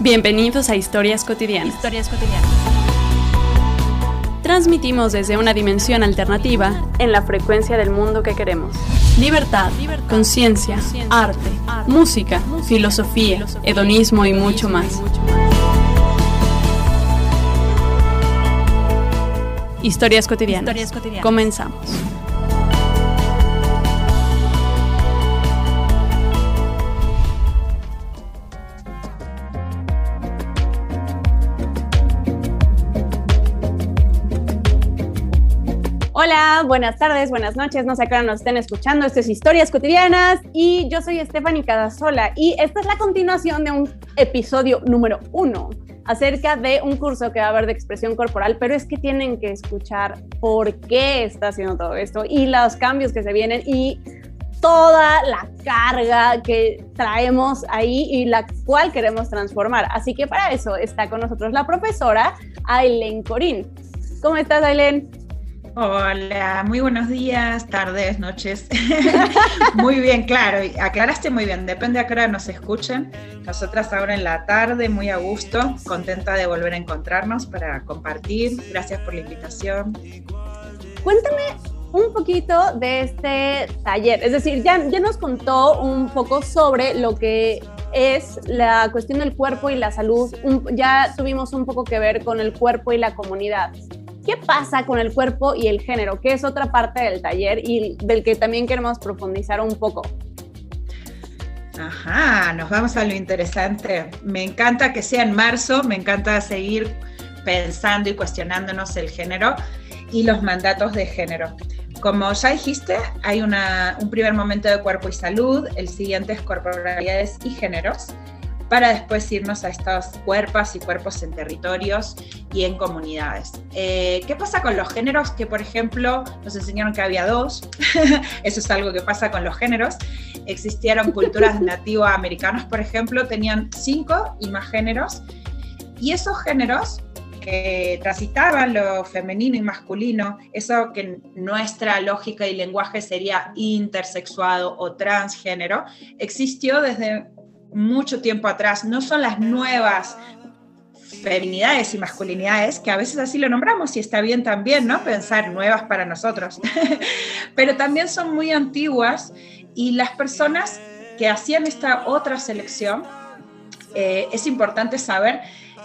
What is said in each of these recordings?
Bienvenidos a Historias Cotidianas. Historias cotidianas. Transmitimos desde una dimensión alternativa en la frecuencia del mundo que queremos. Libertad, conciencia, arte, música, filosofía, hedonismo y mucho más. Historias cotidianas. Historias cotidianas. Comenzamos. Hola, buenas tardes, buenas noches, no sé a qué hora nos estén escuchando, esto es Historias Cotidianas y yo soy Stephanie Cadasola y esta es la continuación de un episodio número uno acerca de un curso que va a haber de expresión corporal, pero es que tienen que escuchar por qué está haciendo todo esto y los cambios que se vienen y toda la carga que traemos ahí y la cual queremos transformar. Así que para eso está con nosotros la profesora Aileen Corín. ¿Cómo estás, Aileen? Hola, muy buenos días, tardes, noches. muy bien, claro, aclaraste muy bien, depende a qué hora nos escuchen. Nosotras ahora en la tarde, muy a gusto, contenta de volver a encontrarnos para compartir. Gracias por la invitación. Cuéntame un poquito de este taller, es decir, ya, ya nos contó un poco sobre lo que es la cuestión del cuerpo y la salud, ya tuvimos un poco que ver con el cuerpo y la comunidad. ¿Qué pasa con el cuerpo y el género? Que es otra parte del taller y del que también queremos profundizar un poco. Ajá, nos vamos a lo interesante. Me encanta que sea en marzo, me encanta seguir pensando y cuestionándonos el género y los mandatos de género. Como ya dijiste, hay una- un primer momento de cuerpo y salud, el siguiente es corporalidades y géneros, para después irnos a estos cuerpos y cuerpos en territorios y en comunidades. Eh, ¿Qué pasa con los géneros? Que, por ejemplo, nos enseñaron que había dos. Eso es algo que pasa con los géneros. Existieron culturas nativoamericanas, por ejemplo, tenían cinco y más géneros. Y esos géneros que transitaban lo femenino y masculino, eso que en nuestra lógica y lenguaje sería intersexuado o transgénero, existió desde mucho tiempo atrás. No son las nuevas feminidades y masculinidades, que a veces así lo nombramos y está bien también, ¿no? Pensar nuevas para nosotros. Pero también son muy antiguas y las personas que hacían esta otra selección, eh, es importante saber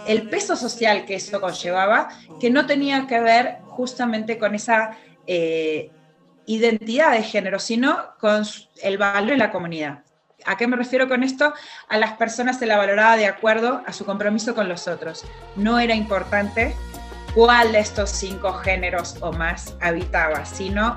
el peso social que eso conllevaba, que no tenía que ver justamente con esa eh, identidad de género, sino con el valor en la comunidad. ¿A qué me refiero con esto? A las personas se la valoraba de acuerdo a su compromiso con los otros. No era importante cuál de estos cinco géneros o más habitaba, sino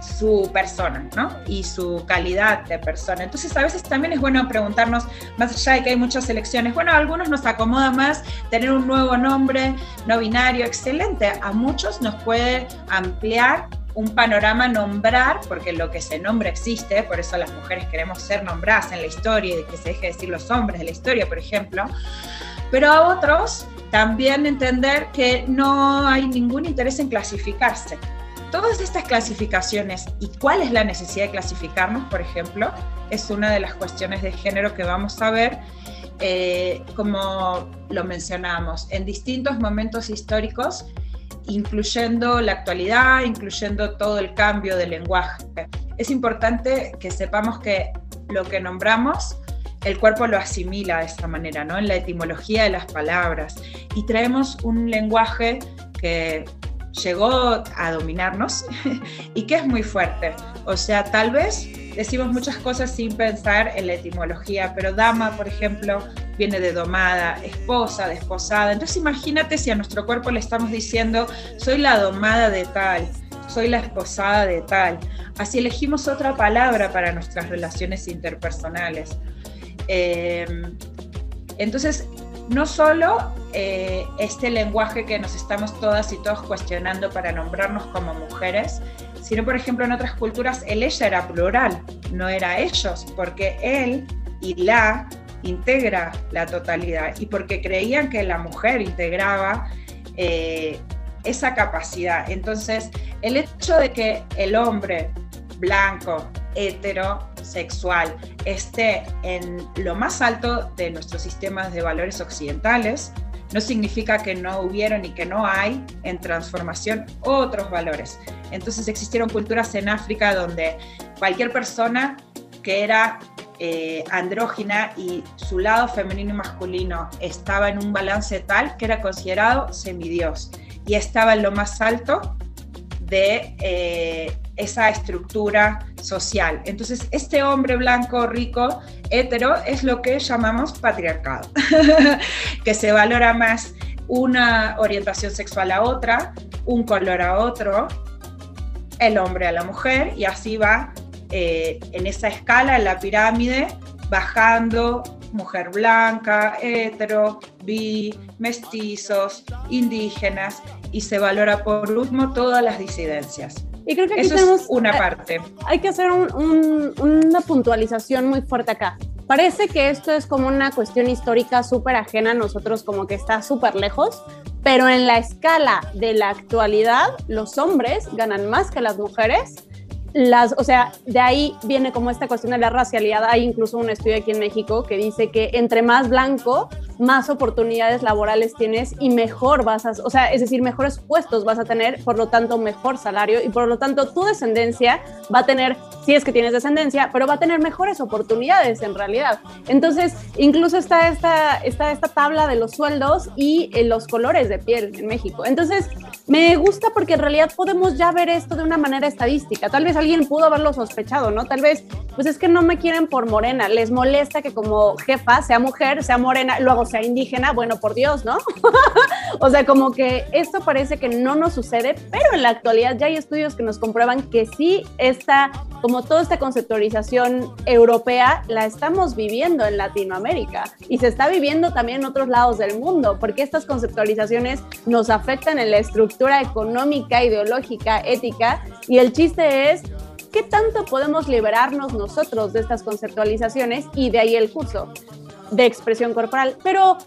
su persona, ¿no? Y su calidad de persona. Entonces, a veces también es bueno preguntarnos, más allá de que hay muchas elecciones, bueno, a algunos nos acomoda más tener un nuevo nombre no binario, excelente. A muchos nos puede ampliar un panorama nombrar, porque lo que se nombra existe, por eso las mujeres queremos ser nombradas en la historia y que se deje decir los hombres de la historia, por ejemplo. Pero a otros también entender que no hay ningún interés en clasificarse. Todas estas clasificaciones y cuál es la necesidad de clasificarnos, por ejemplo, es una de las cuestiones de género que vamos a ver, eh, como lo mencionamos, en distintos momentos históricos, incluyendo la actualidad, incluyendo todo el cambio del lenguaje. Es importante que sepamos que lo que nombramos, el cuerpo lo asimila de esta manera, ¿no? En la etimología de las palabras. Y traemos un lenguaje que llegó a dominarnos y que es muy fuerte. O sea, tal vez decimos muchas cosas sin pensar en la etimología, pero dama, por ejemplo, viene de domada, esposa, desposada. Entonces imagínate si a nuestro cuerpo le estamos diciendo, soy la domada de tal, soy la esposada de tal. Así elegimos otra palabra para nuestras relaciones interpersonales. Eh, entonces, no solo eh, este lenguaje que nos estamos todas y todos cuestionando para nombrarnos como mujeres, sino por ejemplo en otras culturas el ella era plural, no era ellos, porque él y la integra la totalidad y porque creían que la mujer integraba eh, esa capacidad. Entonces, el hecho de que el hombre blanco, heterosexual esté en lo más alto de nuestros sistemas de valores occidentales, no significa que no hubieron y que no hay en transformación otros valores. Entonces existieron culturas en África donde cualquier persona que era eh, andrógina y su lado femenino y masculino estaba en un balance tal que era considerado semidios y estaba en lo más alto de eh, esa estructura social. Entonces, este hombre blanco, rico, hetero, es lo que llamamos patriarcado, que se valora más una orientación sexual a otra, un color a otro, el hombre a la mujer, y así va eh, en esa escala, en la pirámide, bajando mujer blanca, hetero, bi, mestizos, indígenas, y se valora por último todas las disidencias. Y creo que aquí Eso tenemos, es una parte. Hay que hacer un- un- una puntualización muy fuerte acá. Parece que esto es como una cuestión histórica súper ajena a nosotros, como que está súper lejos, pero en la escala de la actualidad, los hombres ganan más que las mujeres. Las, o sea, de ahí viene como esta cuestión de la racialidad. Hay incluso un estudio aquí en México que dice que entre más blanco, más oportunidades laborales tienes y mejor vas a, o sea, es decir, mejores puestos vas a tener, por lo tanto, mejor salario y por lo tanto tu descendencia va a tener, si es que tienes descendencia, pero va a tener mejores oportunidades en realidad. Entonces, incluso está esta, está esta tabla de los sueldos y eh, los colores de piel en México. Entonces, me gusta porque en realidad podemos ya ver esto de una manera estadística. Tal vez alguien pudo haberlo sospechado, ¿no? Tal vez, pues es que no me quieren por morena, les molesta que como jefa sea mujer, sea morena, luego sea indígena, bueno, por Dios, ¿no? o sea, como que esto parece que no nos sucede, pero en la actualidad ya hay estudios que nos comprueban que sí esta, como toda esta conceptualización europea, la estamos viviendo en Latinoamérica y se está viviendo también en otros lados del mundo, porque estas conceptualizaciones nos afectan en la estructura económica, ideológica, ética, y el chiste es ¿qué tanto podemos liberarnos nosotros de estas conceptualizaciones y de ahí el curso de expresión corporal? Pero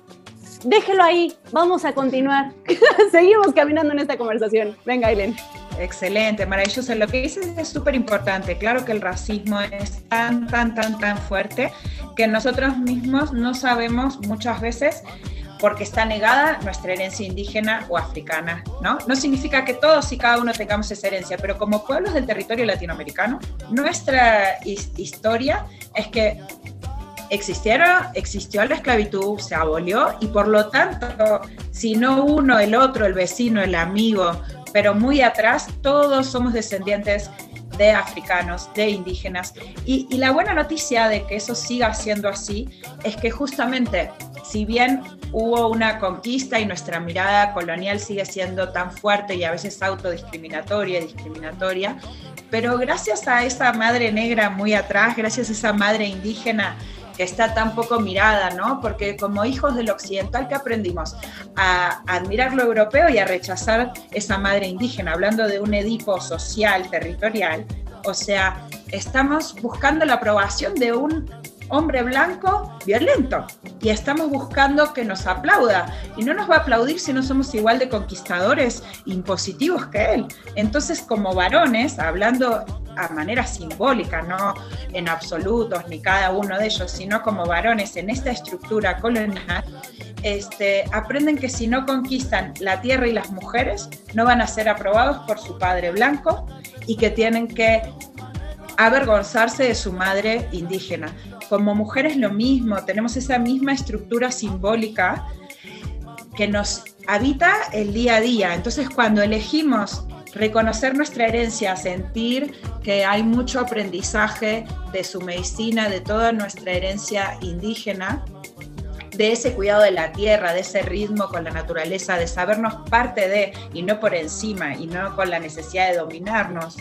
déjelo ahí, vamos a continuar. Seguimos caminando en esta conversación. Venga, Aileen. Excelente, maravilloso. Lo que dices es súper importante. Claro que el racismo es tan, tan, tan, tan fuerte que nosotros mismos no sabemos muchas veces porque está negada nuestra herencia indígena o africana, ¿no? No significa que todos y cada uno tengamos esa herencia, pero como pueblos del territorio latinoamericano, nuestra his- historia es que existieron, existió la esclavitud, se abolió y por lo tanto, si no uno, el otro, el vecino, el amigo, pero muy atrás, todos somos descendientes de africanos, de indígenas. Y, la buena noticia de que eso siga siendo así es que justamente, si bien hubo una conquista y nuestra mirada colonial sigue siendo tan fuerte y a veces autodiscriminatoria y discriminatoria, pero gracias a esa madre negra muy atrás, gracias a esa madre indígena que está tan poco mirada, ¿no? Porque como hijos del occidental, ¿qué aprendimos? A admirar lo europeo y a rechazar esa madre indígena, hablando de un Edipo social, territorial. O sea, estamos buscando la aprobación de un hombre blanco violento y estamos buscando que nos aplauda y no nos va a aplaudir si no somos igual de conquistadores impositivos que él. Entonces, como varones, hablando a manera simbólica, no en absolutos ni cada uno de ellos, sino como varones en esta estructura colonial, este, aprenden que si no conquistan la tierra y las mujeres, no van a ser aprobados por su padre blanco y que tienen que avergonzarse de su madre indígena. Como mujeres lo mismo, tenemos esa misma estructura simbólica que nos habita el día a día. Entonces cuando elegimos reconocer nuestra herencia, sentir que hay mucho aprendizaje de su medicina, de toda nuestra herencia indígena, de ese cuidado de la tierra, de ese ritmo con la naturaleza, de sabernos parte de y no por encima y no con la necesidad de dominarnos.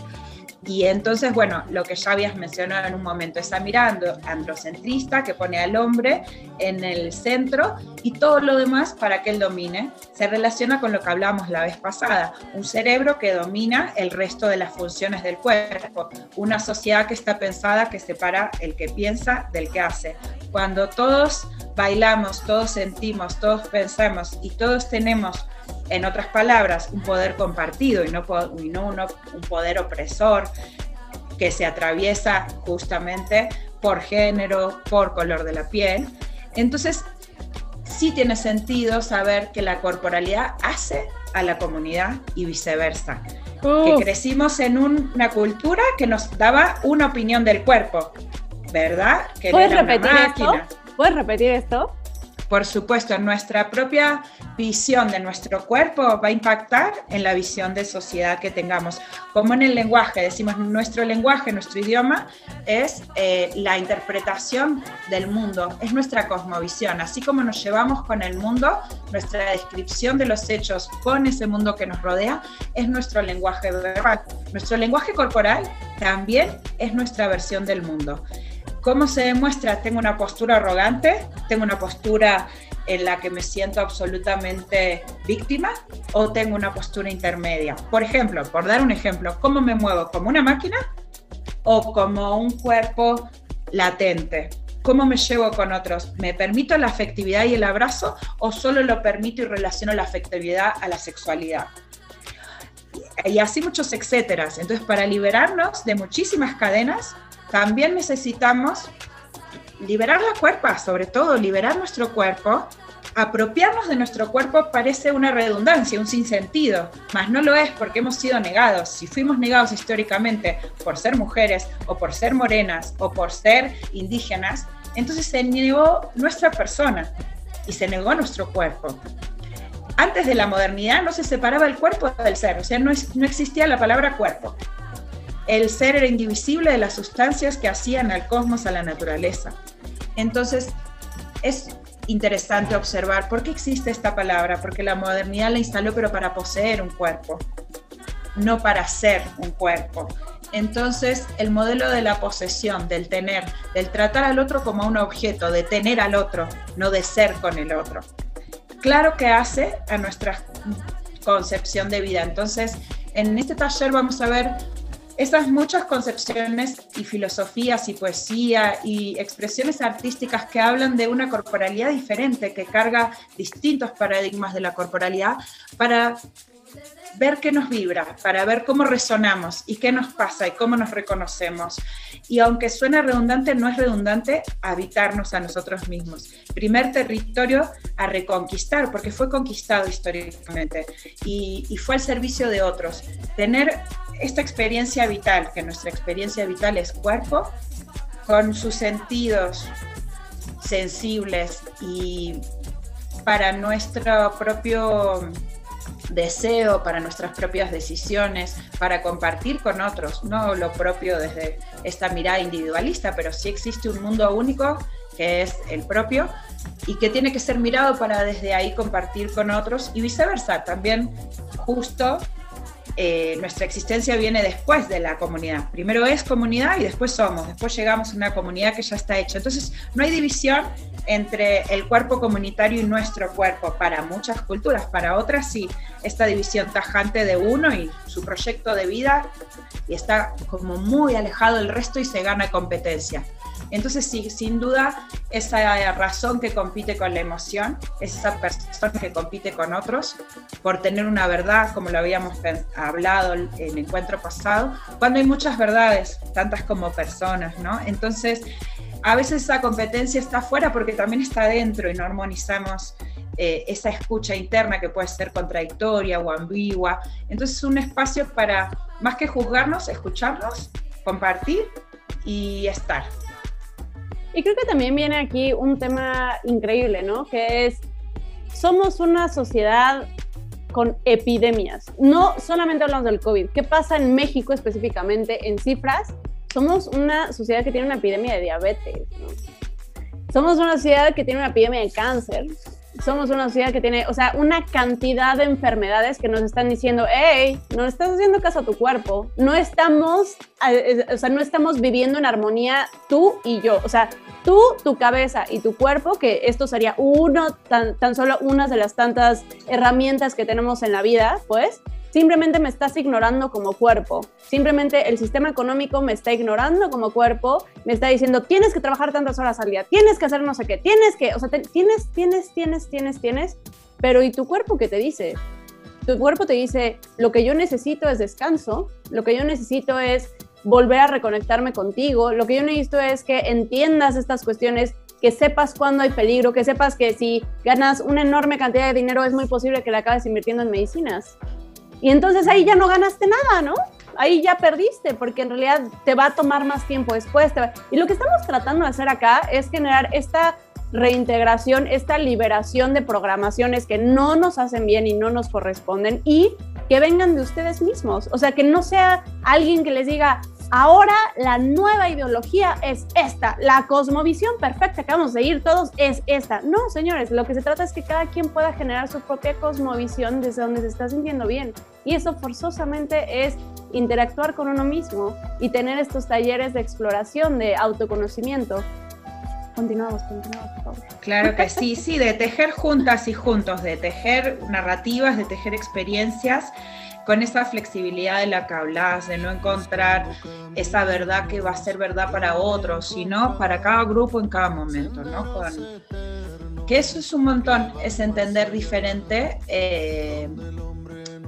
Y entonces, bueno, lo que ya habías mencionado en un momento, esa mirada androcentrista que pone al hombre en el centro y todo lo demás para que él domine, se relaciona con lo que hablábamos la vez pasada, un cerebro que domina el resto de las funciones del cuerpo, una sociedad que está pensada que separa el que piensa del que hace. Cuando todos bailamos, todos sentimos, todos pensamos y todos tenemos en otras palabras, un poder compartido y no, y no uno, un poder opresor, que se atraviesa justamente por género, por color de la piel. Entonces, sí tiene sentido saber que la corporalidad hace a la comunidad y viceversa. Que crecimos en una cultura que nos daba una opinión del cuerpo, ¿verdad? Que ¿Puedes repetir esto? ¿Puedes repetir esto? por supuesto, nuestra propia visión de nuestro cuerpo va a impactar en la visión de sociedad que tengamos. Como en el lenguaje, decimos, nuestro lenguaje, nuestro idioma es eh, la interpretación del mundo, es nuestra cosmovisión. Así como nos llevamos con el mundo, nuestra descripción de los hechos con ese mundo que nos rodea es nuestro lenguaje verbal. Nuestro lenguaje corporal también es nuestra versión del mundo. ¿Cómo se demuestra? Tengo una postura arrogante, tengo una postura en la que me siento absolutamente víctima o tengo una postura intermedia. Por ejemplo, por dar un ejemplo, ¿cómo me muevo? ¿Como una máquina o como un cuerpo latente? ¿Cómo me llevo con otros? ¿Me permito la afectividad y el abrazo o solo lo permito y relaciono la afectividad a la sexualidad? Y así muchos etcéteras. Entonces, para liberarnos de muchísimas cadenas, también necesitamos liberar la cuerpa, sobre todo liberar nuestro cuerpo. Apropiarnos de nuestro cuerpo parece una redundancia, un sinsentido, mas no lo es porque hemos sido negados. Si fuimos negados históricamente por ser mujeres o por ser morenas o por ser indígenas, entonces se negó nuestra persona y se negó nuestro cuerpo. Antes de la modernidad no se separaba el cuerpo del ser, o sea, no, no existía la palabra cuerpo el ser era indivisible de las sustancias que hacían al cosmos, a la naturaleza. Entonces, es interesante observar por qué existe esta palabra, porque la modernidad la instaló pero para poseer un cuerpo, no para ser un cuerpo. Entonces, el modelo de la posesión, del tener, del tratar al otro como un objeto, de tener al otro, no de ser con el otro. Claro que hace a nuestra concepción de vida. Entonces, en este taller vamos a ver esas muchas concepciones y filosofías y poesía y expresiones artísticas que hablan de una corporalidad diferente, que carga distintos paradigmas de la corporalidad para ver qué nos vibra, para ver cómo resonamos y qué nos pasa y cómo nos reconocemos. Y aunque suene redundante, no es redundante habitarnos a nosotros mismos. Primer territorio a reconquistar, porque fue conquistado históricamente y, y fue al servicio de otros. Tener esta experiencia vital, que nuestra experiencia vital es cuerpo, con sus sentidos sensibles y para nuestro propio deseo, para nuestras propias decisiones, para compartir con otros, no lo propio desde esta mirada individualista, pero sí existe un mundo único que es el propio y que tiene que ser mirado para desde ahí compartir con otros y viceversa, también justo eh, nuestra existencia viene después de la comunidad. Primero es comunidad y después somos, después llegamos a una comunidad que ya está hecha. Entonces, no hay división entre el cuerpo comunitario y nuestro cuerpo. Para muchas culturas, para otras sí, esta división tajante de uno y su proyecto de vida y está como muy alejado del resto y se gana competencia. Entonces, sí, sin duda, esa razón que compite con la emoción es esa persona que compite con otros por tener una verdad, como lo habíamos hablado en el encuentro pasado, cuando hay muchas verdades, tantas como personas, ¿no? Entonces, a veces esa competencia está fuera porque también está dentro y no armonizamos eh, esa escucha interna que puede ser contradictoria o ambigua. Entonces, es un espacio para, más que juzgarnos, escucharnos, compartir y estar. Y creo que también viene aquí un tema increíble, ¿no? Que es, somos una sociedad con epidemias. No solamente hablamos del COVID. ¿Qué pasa en México específicamente en cifras? Somos una sociedad que tiene una epidemia de diabetes, ¿no? Somos una sociedad que tiene una epidemia de cáncer, somos una sociedad que tiene, o sea, una cantidad de enfermedades que nos están diciendo, hey, no estás haciendo caso a tu cuerpo, no estamos, o sea, no estamos viviendo en armonía tú y yo, o sea, tú, tu cabeza y tu cuerpo, que esto sería uno, tan, tan solo una de las tantas herramientas que tenemos en la vida, pues, Simplemente me estás ignorando como cuerpo. Simplemente el sistema económico me está ignorando como cuerpo. Me está diciendo, tienes que trabajar tantas horas al día, tienes que hacer no sé qué, tienes que, o sea, tienes, tienes, tienes, tienes, tienes. Pero ¿y tu cuerpo qué te dice? Tu cuerpo te dice, lo que yo necesito es descanso, lo que yo necesito es volver a reconectarme contigo. Lo que yo necesito es que entiendas estas cuestiones, que sepas cuándo hay peligro, que sepas que si ganas una enorme cantidad de dinero es muy posible que la acabes invirtiendo en medicinas. Y entonces ahí ya no ganaste nada, ¿no? Ahí ya perdiste, porque en realidad te va a tomar más tiempo después. Y lo que estamos tratando de hacer acá es generar esta reintegración, esta liberación de programaciones que no nos hacen bien y no nos corresponden y que vengan de ustedes mismos. O sea, que no sea alguien que les diga, ahora la nueva ideología es esta, la cosmovisión perfecta que vamos a seguir todos es esta. No, señores, lo que se trata es que cada quien pueda generar su propia cosmovisión desde donde se está sintiendo bien. Y eso forzosamente es interactuar con uno mismo y tener estos talleres de exploración, de autoconocimiento continuamos, continuamos, por favor. Claro que sí, sí, de tejer juntas y juntos, de tejer narrativas, de tejer experiencias con esa flexibilidad de la que hablas, de no encontrar esa verdad que va a ser verdad para otros, sino para cada grupo en cada momento, ¿no? Que eso es un montón, es entender diferente. Eh,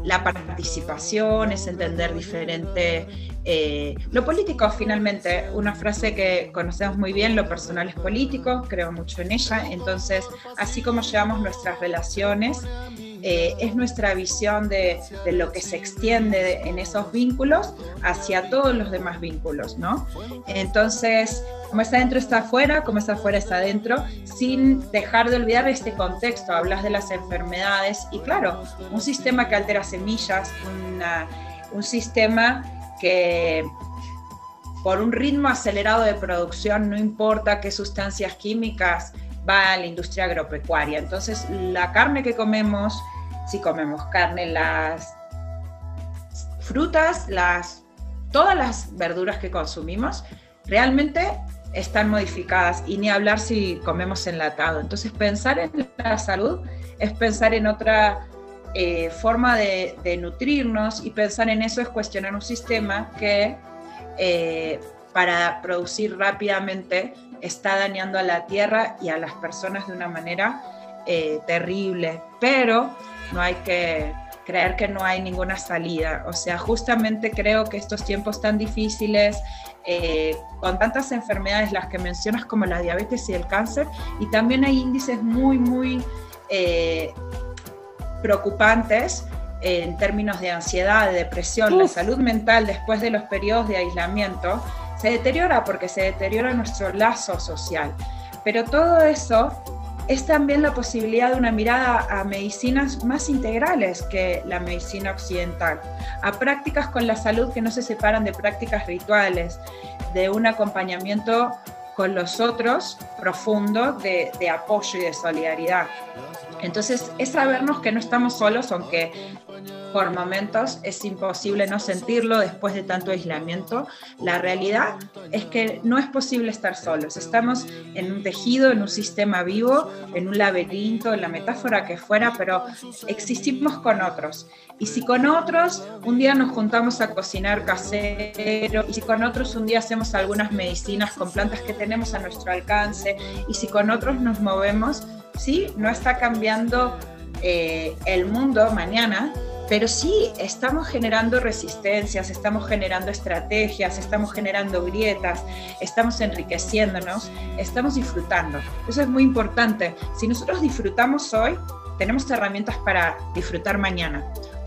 la participación, es entender diferente eh, lo político, finalmente, una frase que conocemos muy bien, lo personal es político, creo mucho en ella, entonces, así como llevamos nuestras relaciones, eh, es nuestra visión de, lo que se extiende en esos vínculos hacia todos los demás vínculos, ¿no? Entonces, como está adentro está afuera, como está afuera está adentro, sin dejar de olvidar este contexto, hablas de las enfermedades y claro, un sistema que altera semillas, un sistema que por un ritmo acelerado de producción, no importa qué sustancias químicas, va a la industria agropecuaria. Entonces, la carne que comemos, si comemos carne, las frutas, las, todas las verduras que consumimos, realmente están modificadas y ni hablar si comemos enlatado. Entonces, pensar en la salud es pensar en otra eh, forma de, nutrirnos y pensar en eso es cuestionar un sistema que eh, para producir rápidamente está dañando a la tierra y a las personas de una manera eh, terrible, pero no hay que creer que no hay ninguna salida. O sea, justamente creo que estos tiempos tan difíciles, con tantas enfermedades, las que mencionas como la diabetes y el cáncer, y también hay índices muy, muy preocupantes en términos de ansiedad, de depresión, la salud mental después de los periodos de aislamiento, se deteriora porque se deteriora nuestro lazo social. Pero todo eso es también la posibilidad de una mirada a medicinas más integrales que la medicina occidental, a prácticas con la salud que no se separan de prácticas rituales, de un acompañamiento con los otros profundo de, de apoyo y de solidaridad. Entonces, es sabernos que no estamos solos, aunque por momentos es imposible no sentirlo después de tanto aislamiento. La realidad es que no es posible estar solos. Estamos en un tejido, en un sistema vivo, en un laberinto, en la metáfora que fuera, pero existimos con otros. Y si con otros un día nos juntamos a cocinar casero, y si con otros un día hacemos algunas medicinas con plantas que tenemos a nuestro alcance, y si con otros nos movemos, sí, no está cambiando eh, el mundo mañana, pero sí estamos generando resistencias, estamos generando estrategias, estamos generando grietas, estamos enriqueciéndonos, estamos disfrutando. Eso es muy importante. Si nosotros disfrutamos hoy, tenemos herramientas para disfrutar mañana.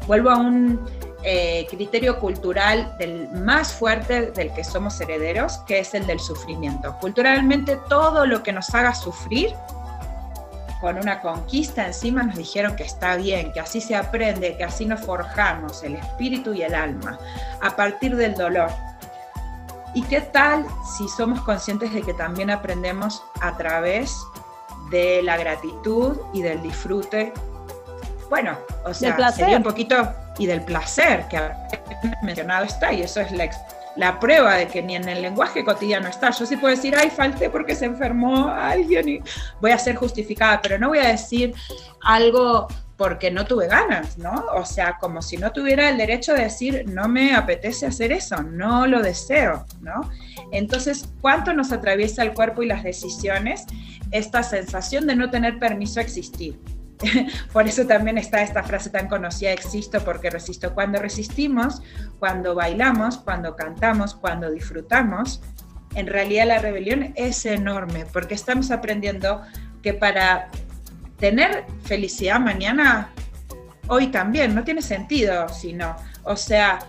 Vuelvo a un eh, criterio cultural del más fuerte del que somos herederos, que es el del sufrimiento. Culturalmente todo lo que nos haga sufrir con una conquista encima nos dijeron que está bien, que así se aprende, que así nos forjamos el espíritu y el alma, a partir del dolor. ¿Y qué tal si somos conscientes de que también aprendemos a través de la gratitud y del disfrute? Bueno, o sea, sería un poquito y del placer que mencionado está, y eso es la la prueba de que ni en el lenguaje cotidiano está. Yo sí puedo decir, ay, falté porque se enfermó alguien y voy a ser justificada, pero no voy a decir algo porque no tuve ganas, ¿no? O sea, como si no tuviera el derecho de decir, no me apetece hacer eso, no lo deseo, ¿no? Entonces, ¿cuánto nos atraviesa el cuerpo y las decisiones esta sensación de no tener permiso a existir? Por eso también está esta frase tan conocida, existo porque resisto. Cuando resistimos, cuando bailamos, cuando cantamos, cuando disfrutamos, en realidad la rebelión es enorme porque estamos aprendiendo que para tener felicidad mañana, hoy también, no tiene sentido, sino, o sea,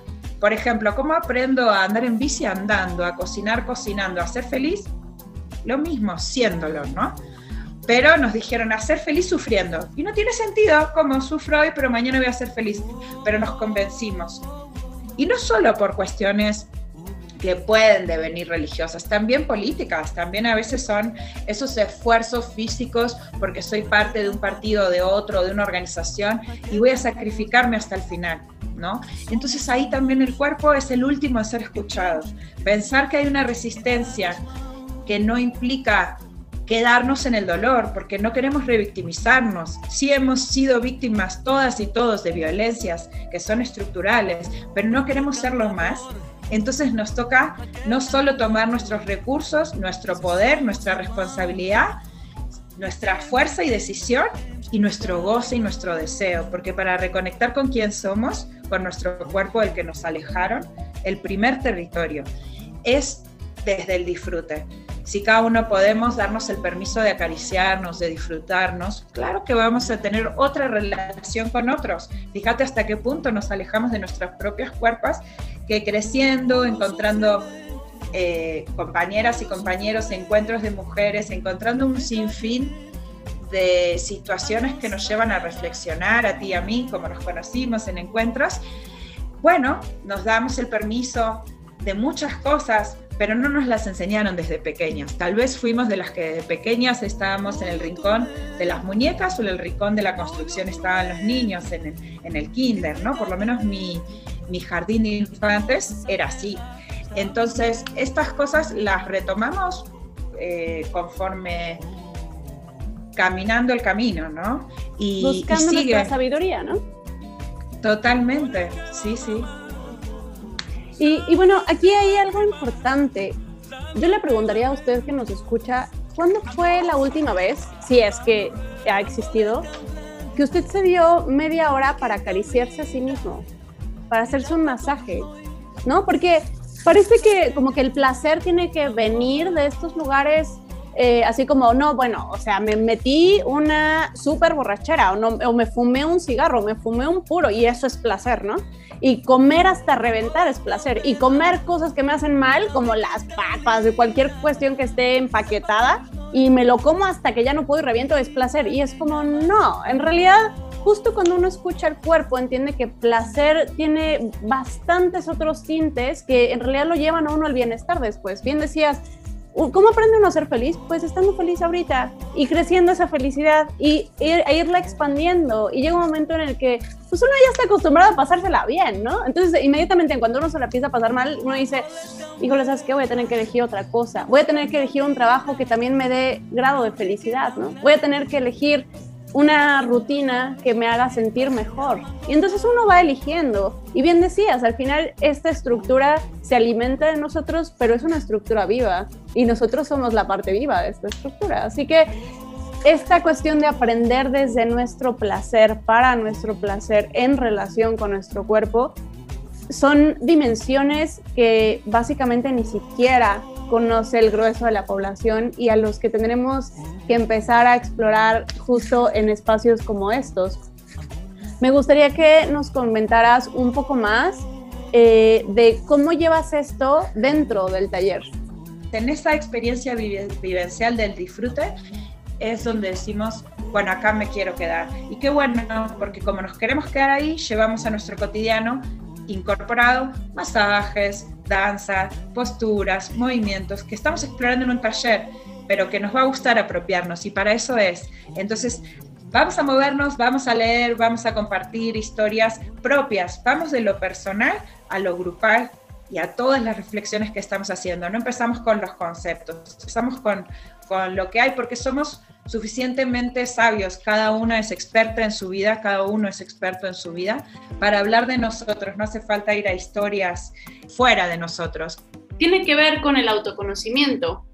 por ejemplo, ¿cómo aprendo a andar en bici andando, a cocinar cocinando, a ser feliz? Lo mismo, siéndolo, ¿no? Pero nos dijeron a ser feliz sufriendo. Y no tiene sentido, como sufro hoy, pero mañana voy a ser feliz. Pero nos convencimos. Y no solo por cuestiones que pueden devenir religiosas, también políticas, también a veces son esos esfuerzos físicos porque soy parte de un partido, de otro, de una organización y voy a sacrificarme hasta el final. ¿No? Entonces ahí también el cuerpo es el último a ser escuchado. Pensar que hay una resistencia que no implica quedarnos en el dolor, porque no queremos revictimizarnos. Sí hemos sido víctimas todas y todos de violencias que son estructurales, pero no queremos serlo más. Entonces nos toca no solo tomar nuestros recursos, nuestro poder, nuestra responsabilidad, nuestra fuerza y decisión y nuestro goce y nuestro deseo, porque para reconectar con quién somos, con nuestro cuerpo del que nos alejaron, el primer territorio es desde el disfrute si cada uno podemos darnos el permiso de acariciarnos, de disfrutarnos, claro que vamos a tener otra relación con otros. Fíjate hasta qué punto nos alejamos de nuestras propias cuerpos, que creciendo, encontrando eh, compañeras y compañeros, encuentros de mujeres, encontrando un sinfín de situaciones que nos llevan a reflexionar, a ti y a mí, como nos conocimos en encuentros, bueno, nos damos el permiso de muchas cosas, pero no nos las enseñaron desde pequeñas. Tal vez fuimos de las que de pequeñas estábamos en el rincón de las muñecas o en el rincón de la construcción estaban los niños en el, en el kinder, ¿no? Por lo menos mi, mi jardín de infantes era así. Entonces, estas cosas las retomamos eh, conforme caminando el camino, ¿no? Y, Buscando y sigue. sabiduría, ¿no? Totalmente, sí, sí. Y, bueno, aquí hay algo importante. Yo le preguntaría a usted que nos escucha, ¿cuándo fue la última vez, si es que ha existido, que usted se dio media hora para acariciarse a sí mismo, para hacerse un masaje? ¿No? Porque parece que como que el placer tiene que venir de estos lugares eh, así como, no, bueno, o sea, me metí una súper borrachera o, o me fumé un cigarro, me fumé un puro y eso es placer, ¿no? Y comer hasta reventar es placer. Y comer cosas que me hacen mal, como las papas, de cualquier cuestión que esté empaquetada, y me lo como hasta que ya no puedo y reviento, es placer. Y es como, no, en realidad justo cuando uno escucha el cuerpo entiende que placer tiene bastantes otros tintes que en realidad lo llevan a uno al bienestar después. Bien decías, ¿Cómo aprende uno a ser feliz? Pues estando feliz ahorita y creciendo esa felicidad y e irla expandiendo. Y llega un momento en el que pues uno ya está acostumbrado a pasársela bien, ¿no? Entonces, inmediatamente cuando uno se la empieza a pasar mal, uno dice, híjole, ¿sabes qué? Voy a tener que elegir otra cosa. Voy a tener que elegir un trabajo que también me dé grado de felicidad, ¿no? Voy a tener que elegir una rutina que me haga sentir mejor. Y entonces uno va eligiendo. Y bien decías, al final esta estructura se alimenta de nosotros, pero es una estructura viva. Y nosotros somos la parte viva de esta estructura. Así que esta cuestión de aprender desde nuestro placer, para nuestro placer, en relación con nuestro cuerpo, son dimensiones que básicamente ni siquiera conoce el grueso de la población y a los que tendremos que empezar a explorar justo en espacios como estos. Me gustaría que nos comentaras un poco más eh, de cómo llevas esto dentro del taller. En esa experiencia vivencial del disfrute es donde decimos, bueno, acá me quiero quedar. Y qué bueno, porque como nos queremos quedar ahí, llevamos a nuestro cotidiano incorporado masajes, danza, posturas, movimientos que estamos explorando en un taller, pero que nos va a gustar apropiarnos y para eso es. Entonces, vamos a movernos, vamos a leer, vamos a compartir historias propias, vamos de lo personal a lo grupal y a todas las reflexiones que estamos haciendo. No empezamos con los conceptos, empezamos con, con lo que hay porque somos suficientemente sabios, cada una es experta en su vida, cada uno es experto en su vida, para hablar de nosotros, no hace falta ir a historias fuera de nosotros. Tiene que ver con el autoconocimiento.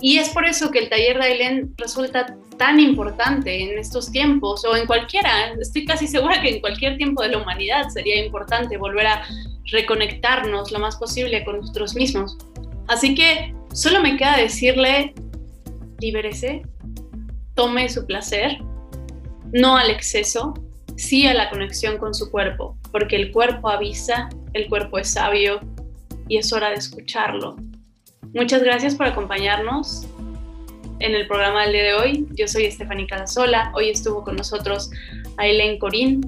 Y es por eso que el taller de Ailén resulta tan importante en estos tiempos o en cualquiera, estoy casi segura que en cualquier tiempo de la humanidad sería importante volver a reconectarnos lo más posible con nosotros mismos. Así que solo me queda decirle, libérese, tome su placer, no al exceso, sí a la conexión con su cuerpo, porque el cuerpo avisa, el cuerpo es sabio y es hora de escucharlo. Muchas gracias por acompañarnos en el programa del día de hoy. Yo soy Estefanía Cadasola. Hoy estuvo con nosotros Aileen Corín,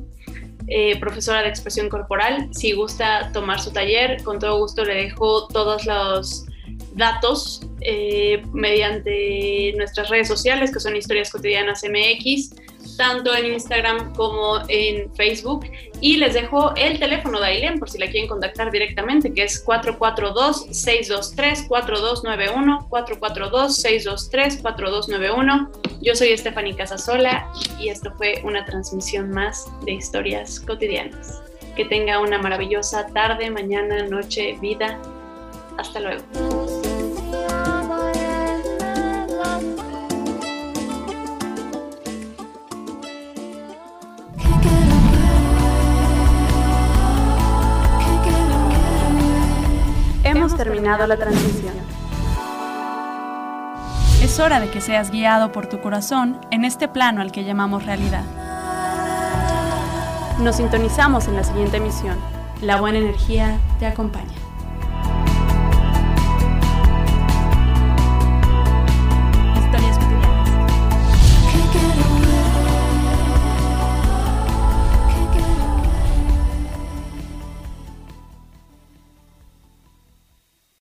eh, profesora de expresión corporal. Si gusta tomar su taller, con todo gusto le dejo todos los datos eh, mediante nuestras redes sociales, que son Historias Cotidianas MX tanto en Instagram como en Facebook. Y les dejo el teléfono de Ailén por si la quieren contactar directamente, que es 442-623-4291, 442-623-4291. Yo soy Stephanie Casasola y esto fue una transmisión más de historias cotidianas. Que tenga una maravillosa tarde, mañana, noche, vida. Hasta luego. Terminado la transmisión. Es hora de que seas guiado por tu corazón en este plano al que llamamos realidad. Nos sintonizamos en la siguiente emisión. La buena energía te acompaña.